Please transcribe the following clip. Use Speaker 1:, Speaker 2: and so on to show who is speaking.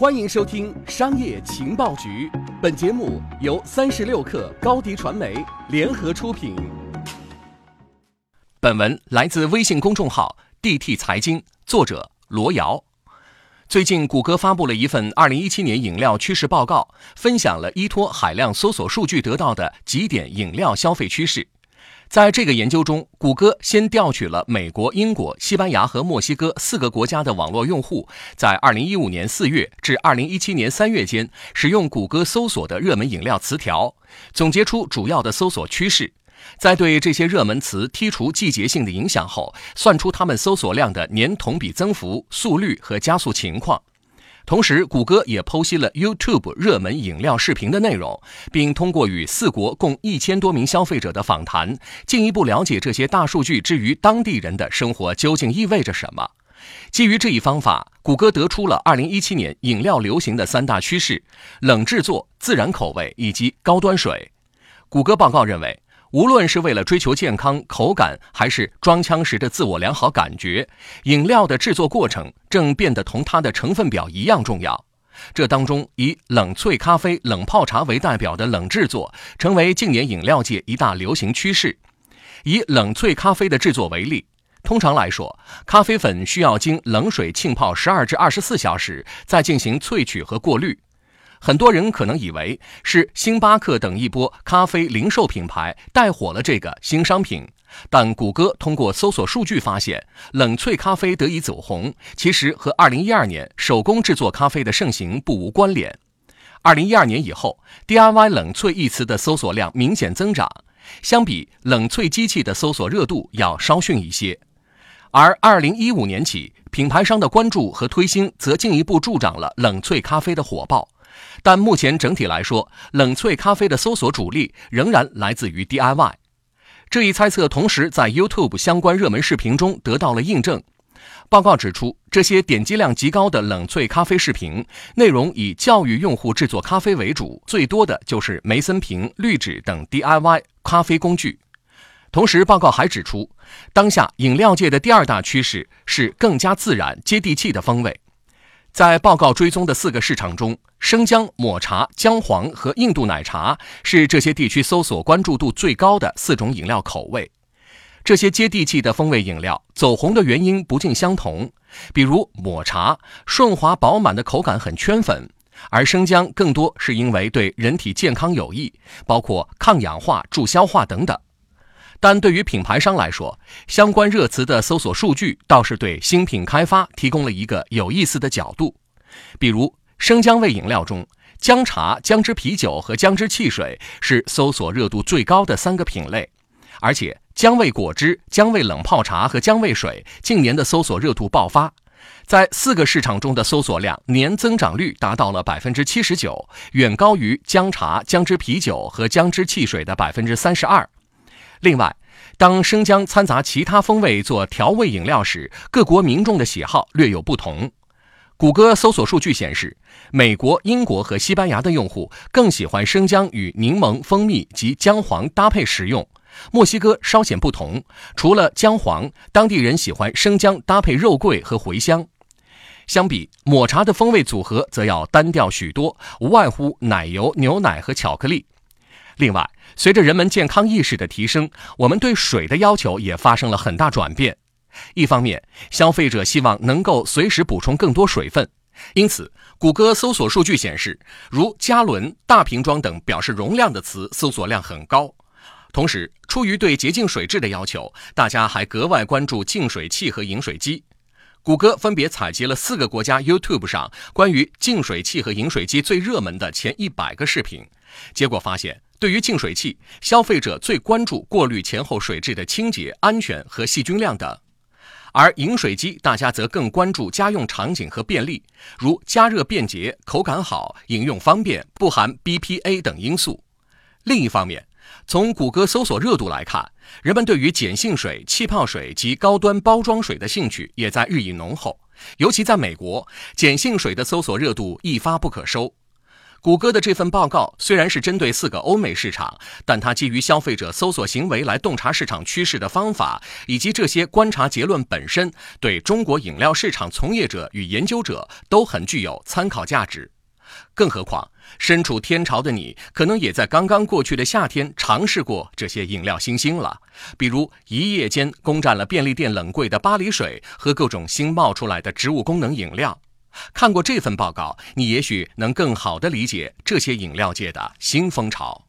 Speaker 1: 欢迎收听《商业情报局》，本节目由三十六克高低传媒联合出品。
Speaker 2: 本文来自微信公众号 “DT 财经”，作者罗瑶。最近，谷歌发布了一份二零一七年饮料趋势报告，分享了依托海量搜索数据得到的几点饮料消费趋势。在这个研究中，谷歌先调取了美国、英国、西班牙和墨西哥四个国家的网络用户在二零一五年四月至二零一七年三月间使用谷歌搜索的热门饮料词条，总结出主要的搜索趋势。在对这些热门词剔除季节性的影响后，算出它们搜索量的年同比增幅、速率和加速情况。同时，谷歌也剖析了 YouTube 热门饮料视频的内容，并通过与四国共一千多名消费者的访谈，进一步了解这些大数据之于当地人的生活究竟意味着什么。基于这一方法，谷歌得出了2017年饮料流行的三大趋势：冷制作、自然口味以及高端水。谷歌报告认为。无论是为了追求健康、口感，还是装腔时的自我良好感觉，饮料的制作过程正变得同它的成分表一样重要。这当中，以冷萃咖啡、冷泡茶为代表的冷制作，成为近年饮料界一大流行趋势。以冷萃咖啡的制作为例，通常来说，咖啡粉需要经冷水浸泡十二至二十四小时，再进行萃取和过滤。很多人可能以为是星巴克等一波咖啡零售品牌带火了这个新商品，但谷歌通过搜索数据发现，冷萃咖啡得以走红，其实和2012年手工制作咖啡的盛行不无关联。2012年以后，DIY 冷萃一词的搜索量明显增长，相比冷萃机器的搜索热度要稍逊一些。而2015年起，品牌商的关注和推新则进一步助长了冷萃咖啡的火爆。但目前整体来说，冷萃咖啡的搜索主力仍然来自于 DIY。这一猜测同时在 YouTube 相关热门视频中得到了印证。报告指出，这些点击量极高的冷萃咖啡视频内容以教育用户制作咖啡为主，最多的就是梅森瓶、滤纸等 DIY 咖啡工具。同时，报告还指出，当下饮料界的第二大趋势是更加自然、接地气的风味。在报告追踪的四个市场中，生姜、抹茶、姜黄和印度奶茶是这些地区搜索关注度最高的四种饮料口味。这些接地气的风味饮料走红的原因不尽相同，比如抹茶顺滑饱满的口感很圈粉，而生姜更多是因为对人体健康有益，包括抗氧化、助消化等等。但对于品牌商来说，相关热词的搜索数据倒是对新品开发提供了一个有意思的角度。比如，生姜味饮料中，姜茶、姜汁啤酒和姜汁汽水是搜索热度最高的三个品类，而且姜味果汁、姜味冷泡茶和姜味水近年的搜索热度爆发，在四个市场中的搜索量年增长率达到了百分之七十九，远高于姜茶、姜汁啤酒和姜汁汽水的百分之三十二。另外，当生姜掺杂其他风味做调味饮料时，各国民众的喜好略有不同。谷歌搜索数据显示，美国、英国和西班牙的用户更喜欢生姜与柠檬、蜂蜜及姜黄搭配食用。墨西哥稍显不同，除了姜黄，当地人喜欢生姜搭配肉桂和茴香。相比抹茶的风味组合则要单调许多，无外乎奶油、牛奶和巧克力。另外，随着人们健康意识的提升，我们对水的要求也发生了很大转变。一方面，消费者希望能够随时补充更多水分，因此，谷歌搜索数据显示，如加仑、大瓶装等表示容量的词搜索量很高。同时，出于对洁净水质的要求，大家还格外关注净水器和饮水机。谷歌分别采集了四个国家 YouTube 上关于净水器和饮水机最热门的前一百个视频，结果发现。对于净水器，消费者最关注过滤前后水质的清洁、安全和细菌量等；而饮水机，大家则更关注家用场景和便利，如加热便捷、口感好、饮用方便、不含 BPA 等因素。另一方面，从谷歌搜索热度来看，人们对于碱性水、气泡水及高端包装水的兴趣也在日益浓厚，尤其在美国，碱性水的搜索热度一发不可收。谷歌的这份报告虽然是针对四个欧美市场，但它基于消费者搜索行为来洞察市场趋势的方法，以及这些观察结论本身，对中国饮料市场从业者与研究者都很具有参考价值。更何况，身处天朝的你，可能也在刚刚过去的夏天尝试过这些饮料新星了，比如一夜间攻占了便利店冷柜的巴黎水和各种新冒出来的植物功能饮料。看过这份报告，你也许能更好地理解这些饮料界的新风潮。